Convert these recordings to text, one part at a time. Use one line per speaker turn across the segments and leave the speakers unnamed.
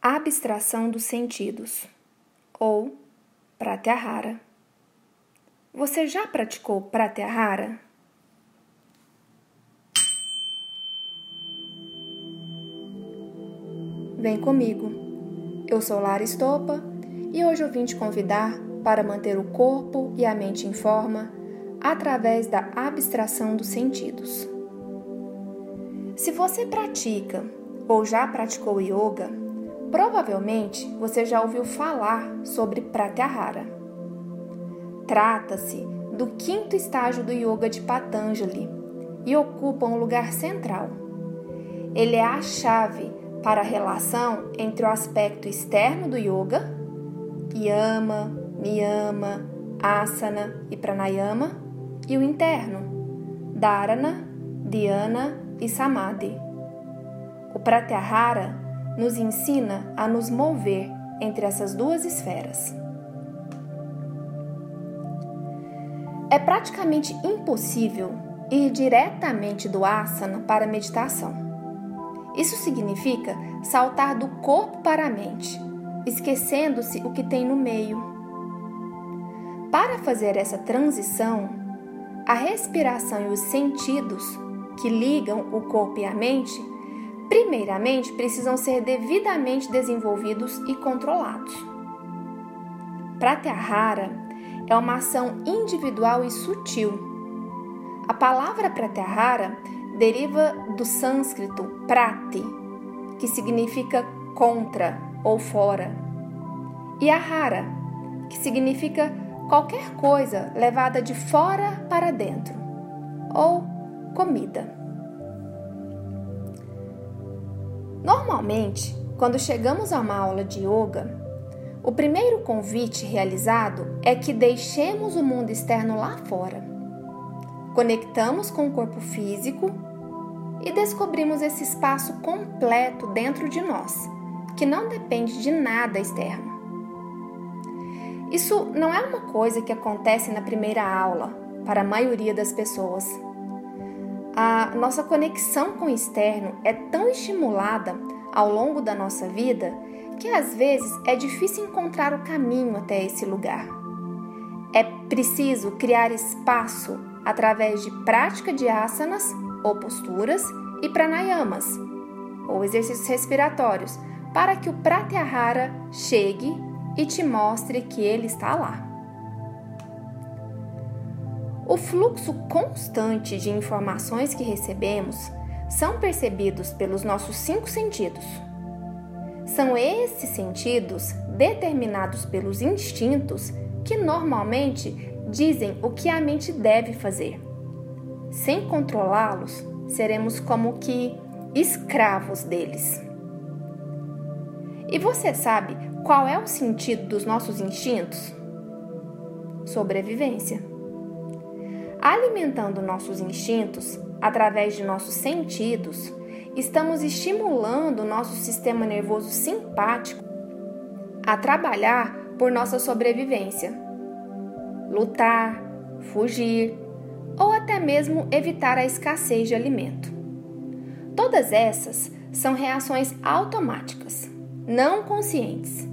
Abstração dos sentidos ou Pratyahara. Você já praticou Pratyahara? Vem comigo. Eu sou Lara Estopa e hoje eu vim te convidar para manter o corpo e a mente em forma através da abstração dos sentidos. Se você pratica ou já praticou yoga, provavelmente você já ouviu falar sobre Pratyahara. Trata-se do quinto estágio do yoga de Patanjali e ocupa um lugar central. Ele é a chave para a relação entre o aspecto externo do yoga, yama, niyama, asana e pranayama, e o interno, dharana, dhyana e samadhi. O Pratyahara nos ensina a nos mover entre essas duas esferas. É praticamente impossível ir diretamente do asana para a meditação. Isso significa saltar do corpo para a mente, esquecendo-se o que tem no meio. Para fazer essa transição, a respiração e os sentidos que ligam o corpo e a mente, primeiramente precisam ser devidamente desenvolvidos e controlados. Pratyahara é uma ação individual e sutil. A palavra Pratyahara deriva do sânscrito prati, que significa contra ou fora, e ahara, que significa qualquer coisa levada de fora para dentro, ou comida. Normalmente, quando chegamos a uma aula de yoga, o primeiro convite realizado é que deixemos o mundo externo lá fora. Conectamos com o corpo físico e descobrimos esse espaço completo dentro de nós, que não depende de nada externo. Isso não é uma coisa que acontece na primeira aula para a maioria das pessoas a nossa conexão com o externo é tão estimulada ao longo da nossa vida que às vezes é difícil encontrar o caminho até esse lugar. É preciso criar espaço através de prática de asanas ou posturas e pranayamas ou exercícios respiratórios para que o pratyahara chegue e te mostre que ele está lá. O fluxo constante de informações que recebemos são percebidos pelos nossos cinco sentidos. São esses sentidos, determinados pelos instintos, que normalmente dizem o que a mente deve fazer. Sem controlá-los, seremos como que escravos deles. E você sabe qual é o sentido dos nossos instintos? Sobrevivência. Alimentando nossos instintos através de nossos sentidos, estamos estimulando nosso sistema nervoso simpático a trabalhar por nossa sobrevivência, lutar, fugir ou até mesmo evitar a escassez de alimento. Todas essas são reações automáticas, não conscientes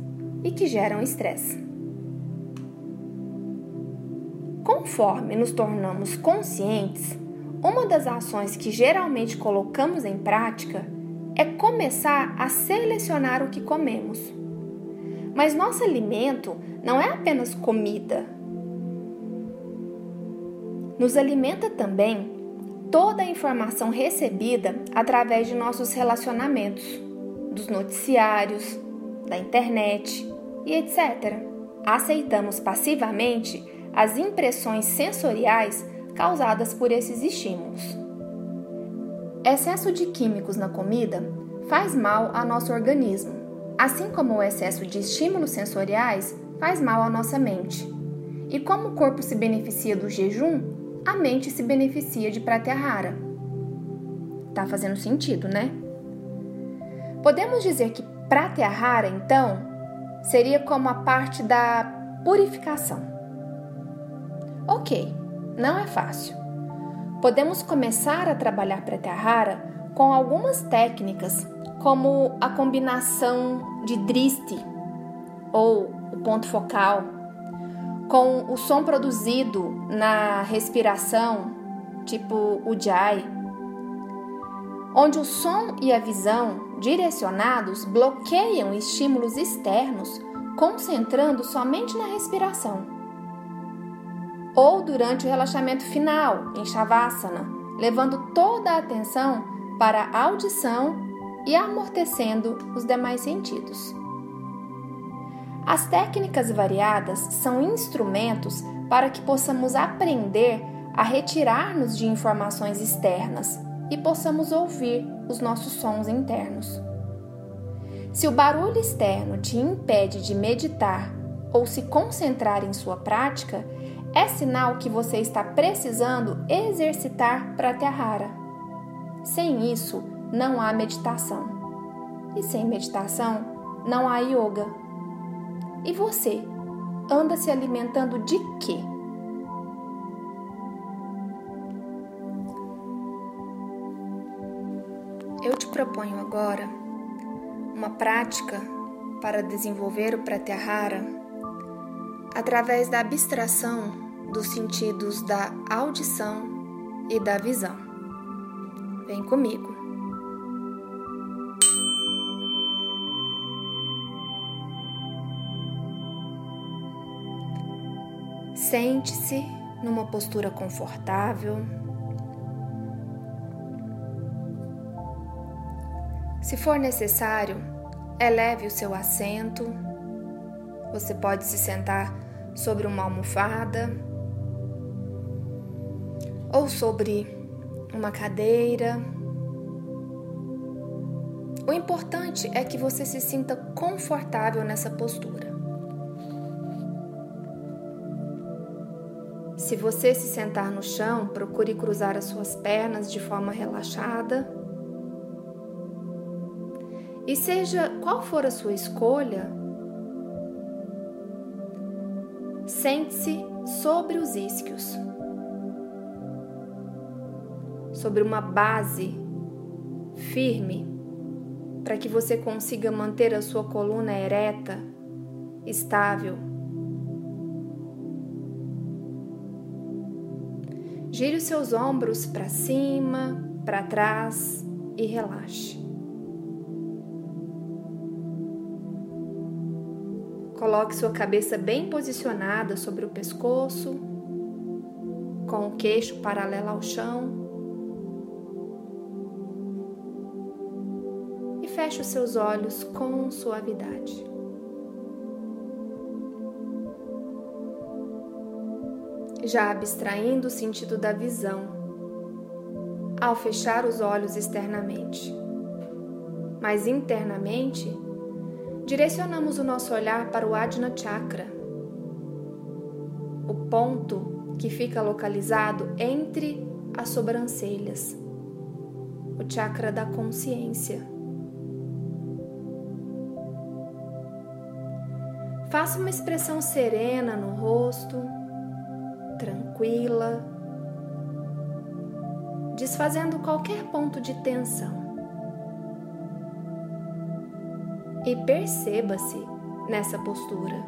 e que geram estresse. Conforme nos tornamos conscientes, uma das ações que geralmente colocamos em prática é começar a selecionar o que comemos. Mas nosso alimento não é apenas comida. Nos alimenta também toda a informação recebida através de nossos relacionamentos, dos noticiários, da internet e etc. Aceitamos passivamente as impressões sensoriais causadas por esses estímulos. Excesso de químicos na comida faz mal ao nosso organismo, assim como o excesso de estímulos sensoriais faz mal à nossa mente. E como o corpo se beneficia do jejum, a mente se beneficia de pratyahara. Tá fazendo sentido, né? Podemos dizer que pratyahara, então, seria como a parte da purificação. Ok, não é fácil. Podemos começar a trabalhar Pratyahara com algumas técnicas, como a combinação de driste ou o ponto focal com o som produzido na respiração, tipo o jai, onde o som e a visão direcionados bloqueiam estímulos externos, concentrando somente na respiração. Ou durante o relaxamento final, em Shavasana, levando toda a atenção para a audição e amortecendo os demais sentidos. As técnicas variadas são instrumentos para que possamos aprender a retirar-nos de informações externas e possamos ouvir os nossos sons internos. Se o barulho externo te impede de meditar ou se concentrar em sua prática, é sinal que você está precisando exercitar Pratyahara. Sem isso, não há meditação. E sem meditação, não há yoga. E você, anda se alimentando de quê? Eu te proponho agora uma prática para desenvolver o Pratyahara através da abstração dos sentidos da audição e da visão. Vem comigo. Sente-se numa postura confortável. Se for necessário, eleve o seu assento. Você pode se sentar sobre uma almofada ou sobre uma cadeira. O importante é que você se sinta confortável nessa postura. Se você se sentar no chão, procure cruzar as suas pernas de forma relaxada. E seja qual for a sua escolha, sente-se sobre os isquios, sobre uma base firme, para que você consiga manter a sua coluna ereta, estável. Gire os seus ombros para cima, para trás e relaxe. Coloque sua cabeça bem posicionada sobre o pescoço, com o queixo paralelo ao chão. Feche os seus olhos com suavidade. já abstraindo o sentido da visão, ao fechar os olhos externamente. Mas internamente, direcionamos o nosso olhar para o Ajna Chakra, o ponto que fica localizado entre as sobrancelhas, o chakra da consciência. Faça uma expressão serena no rosto tranquila, desfazendo qualquer ponto de tensão. E perceba-se nessa postura.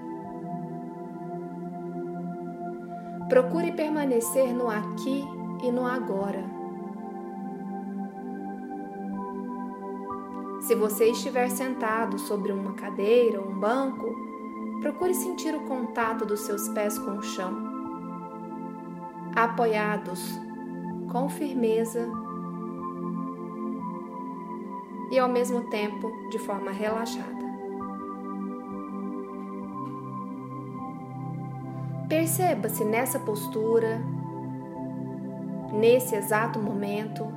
Procure permanecer no aqui e no agora. Se você estiver sentado sobre uma cadeira ou um banco, procure sentir o contato dos seus pés com o chão apoiados com firmeza e ao mesmo tempo de forma relaxada. Perceba-se nessa postura, nesse exato momento,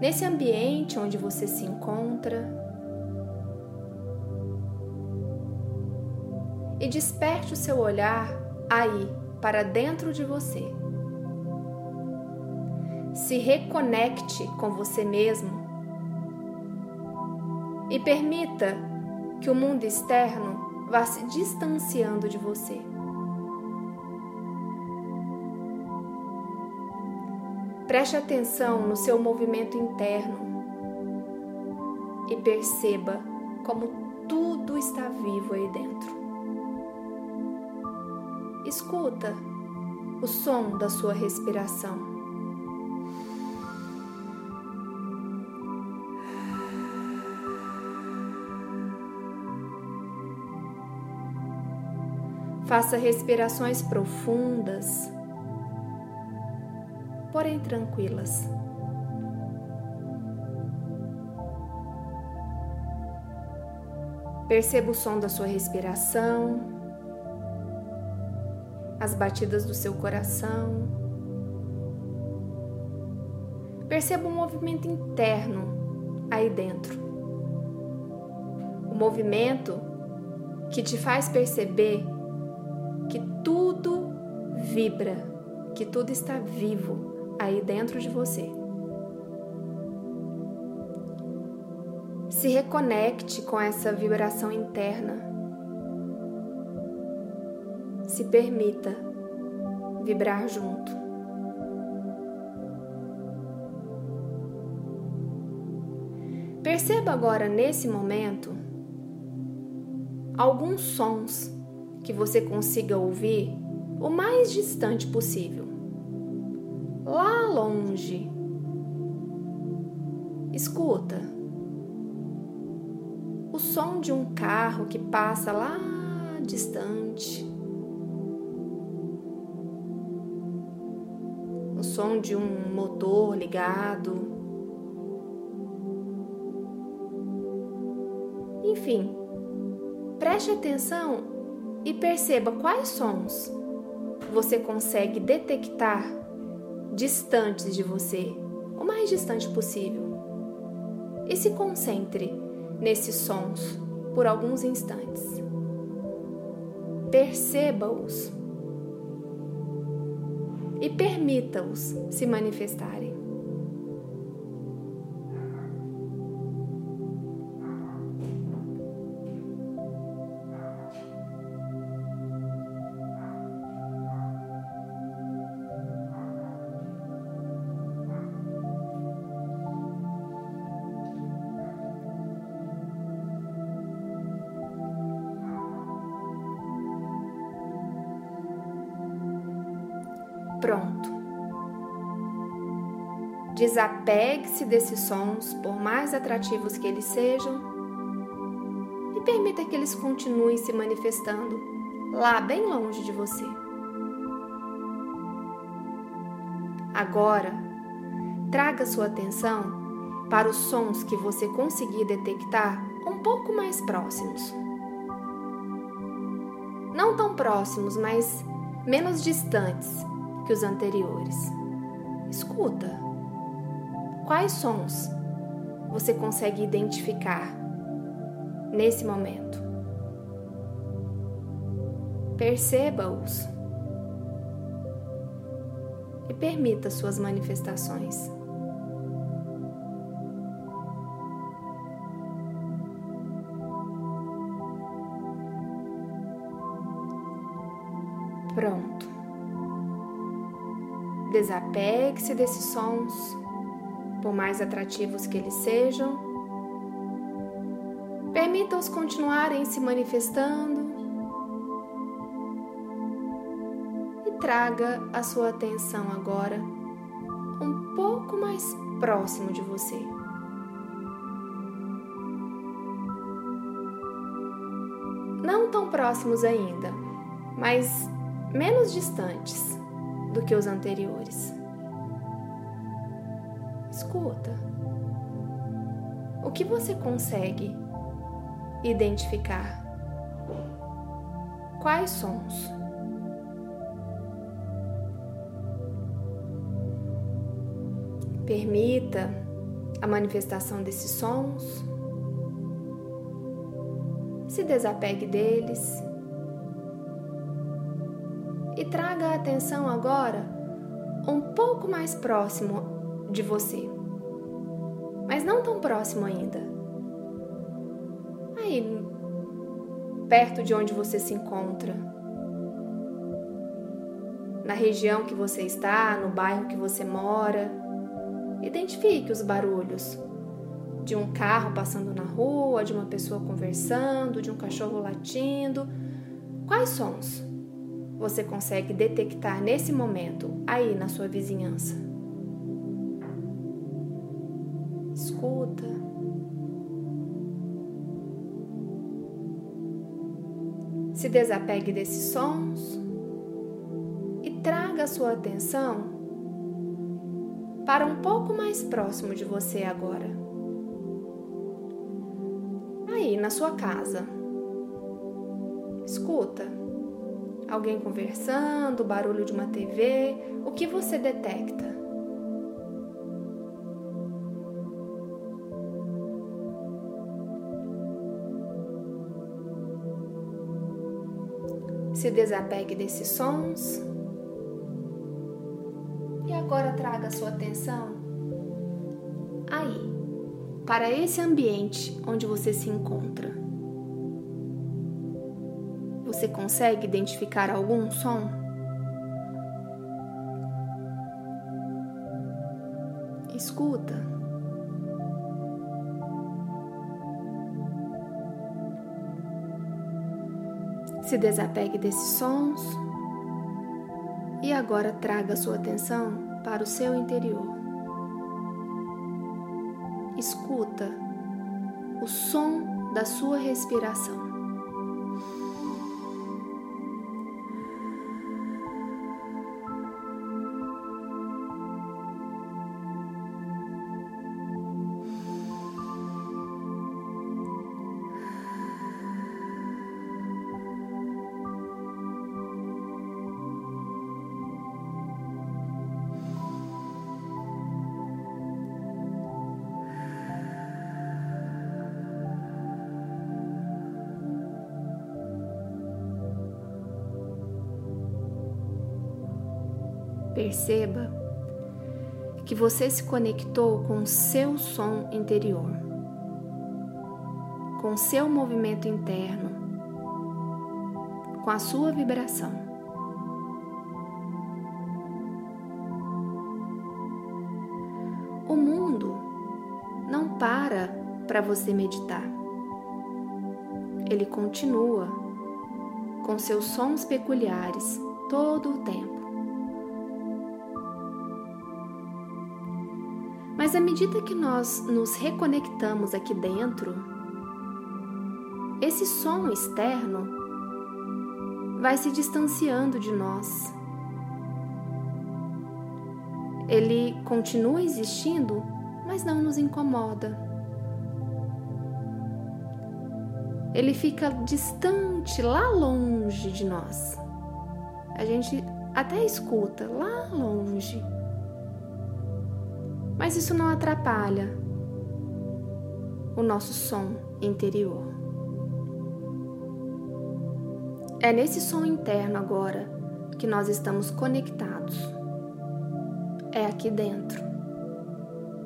nesse ambiente onde você se encontra. E desperte o seu olhar aí, para dentro de você. Se reconecte com você mesmo e permita que o mundo externo vá se distanciando de você. Preste atenção no seu movimento interno, e perceba como tudo está vivo aí dentro. Escuta o som da sua respiração. Faça respirações profundas, porém tranquilas. Perceba o som da sua respiração, as batidas do seu coração. Perceba o movimento interno aí dentro. O movimento que te faz perceber que tudo vibra, que tudo está vivo aí dentro de você. Se reconecte com essa vibração interna. Se permita vibrar junto. Perceba agora nesse momento alguns sons que você consiga ouvir o mais distante possível. Lá longe. Escuta o som de um carro que passa lá distante. Som de um motor ligado. Enfim, preste atenção e perceba quais sons você consegue detectar distantes de você, o mais distante possível. E se concentre nesses sons por alguns instantes. Perceba-os e permita-os se manifestarem. Desapegue-se desses sons, por mais atrativos que eles sejam, e permita que eles continuem se manifestando lá bem longe de você. Agora, traga sua atenção para os sons que você conseguir detectar um pouco mais próximos. Não tão próximos, mas menos distantes que os anteriores. Escuta. Quais sons você consegue identificar nesse momento? Perceba-os e permita suas manifestações. Pronto. Desapegue-se desses sons, por mais atrativos que eles sejam. Permita-os continuarem se manifestando e traga a sua atenção agora um pouco mais próximo de você. Não tão próximos ainda, mas menos distantes do que os anteriores. Escuta. O que você consegue identificar? Quais sons? Permita a manifestação desses sons. Se desapegue deles e traga a atenção agora um pouco mais próximo de você, não tão próximo ainda. Aí, perto de onde você se encontra, na região que você está, no bairro que você mora. Identifique os barulhos de um carro passando na rua, de uma pessoa conversando, de um cachorro latindo. Quais sons você consegue detectar nesse momento aí na sua vizinhança? Se desapegue desses sons e traga sua atenção para um pouco mais próximo de você agora. Aí, na sua casa. Escuta. Alguém conversando, barulho de uma TV, o que você detecta? Se desapegue desses sons agora traga sua atenção aí, para esse ambiente onde você se encontra. Você consegue identificar algum som? Escuta. Se desapegue desses sons e agora traga sua atenção para o seu interior. Escuta o som da sua respiração. Perceba que você se conectou com o seu som interior, com o seu movimento interno, com a sua vibração. O mundo não para para você meditar. Ele continua com seus sons peculiares todo o tempo. Mas à medida que nós nos reconectamos aqui dentro, esse som externo vai se distanciando de nós. Ele continua existindo, mas não nos incomoda. Ele fica distante, lá longe de nós. A gente até escuta lá longe mas isso não atrapalha o nosso som interior. É nesse som interno agora que nós estamos conectados. É aqui dentro.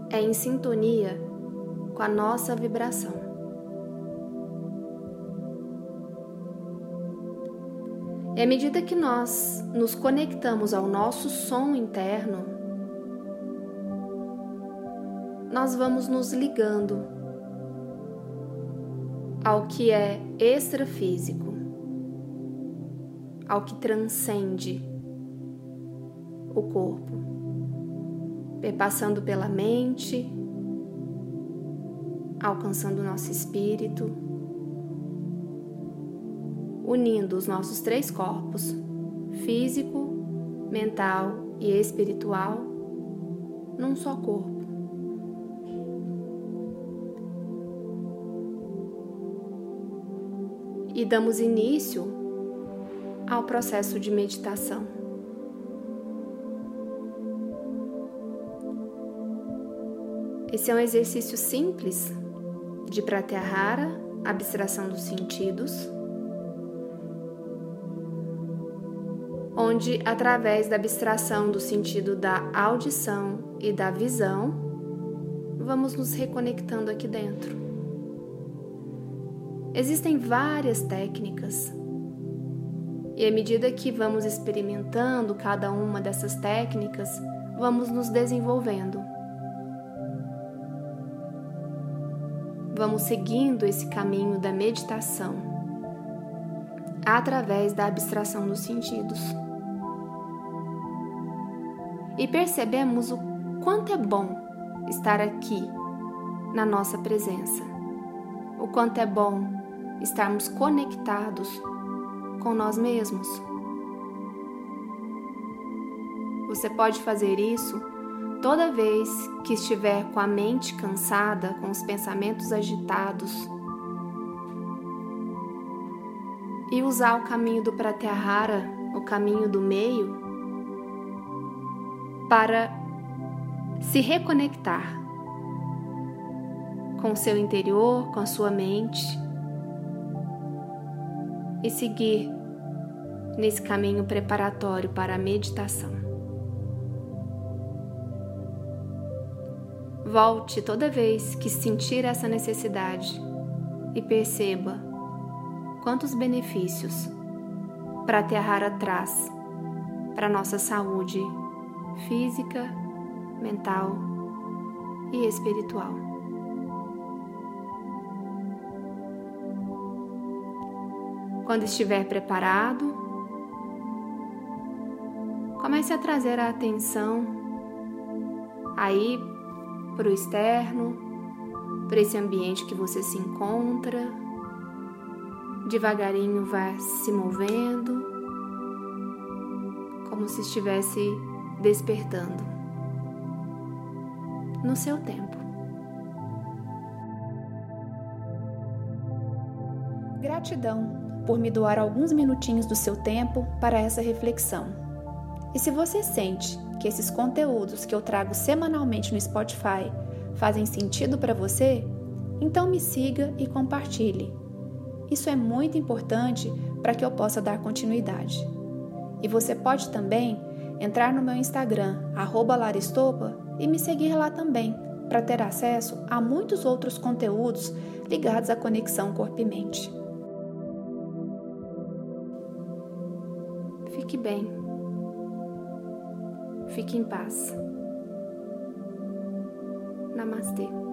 É em sintonia com a nossa vibração. E à medida que nós nos conectamos ao nosso som interno, nós vamos nos ligando ao que é extrafísico, ao que transcende o corpo, perpassando pela mente, alcançando o nosso espírito, unindo os nossos três corpos, físico, mental e espiritual, num só corpo. E damos início ao processo de meditação. Esse é um exercício simples de pratyahara, abstração dos sentidos, onde através da abstração do sentido da audição e da visão, vamos nos reconectando aqui dentro. Existem várias técnicas. E à medida que vamos experimentando cada uma dessas técnicas, vamos nos desenvolvendo. vamos seguindo esse caminho da meditação através da abstração dos sentidos. E percebemos o quanto é bom estar aqui na nossa presença, o quanto é bom estarmos conectados com nós mesmos. Você pode fazer isso toda vez que estiver com a mente cansada, com os pensamentos agitados, e usar o caminho do Pratyahara, o caminho do meio, para se reconectar com o seu interior, com a sua mente e seguir nesse caminho preparatório para a meditação. Volte toda vez que sentir essa necessidade e perceba quantos benefícios Pratyahara traz para nossa saúde física, mental e espiritual. Quando estiver preparado, comece a trazer a atenção aí para o externo, para esse ambiente que você se encontra. Devagarinho vá se movendo, como se estivesse despertando no seu tempo.
Gratidão por me doar alguns minutinhos do seu tempo para essa reflexão. E se você sente que esses conteúdos que eu trago semanalmente no Spotify fazem sentido para você, então me siga e compartilhe. Isso é muito importante para que eu possa dar continuidade. E você pode também entrar no meu Instagram, Laristopa, e me seguir lá também, para ter acesso a muitos outros conteúdos ligados à conexão corpo e mente.
Fique bem. Fique em paz. Namastê.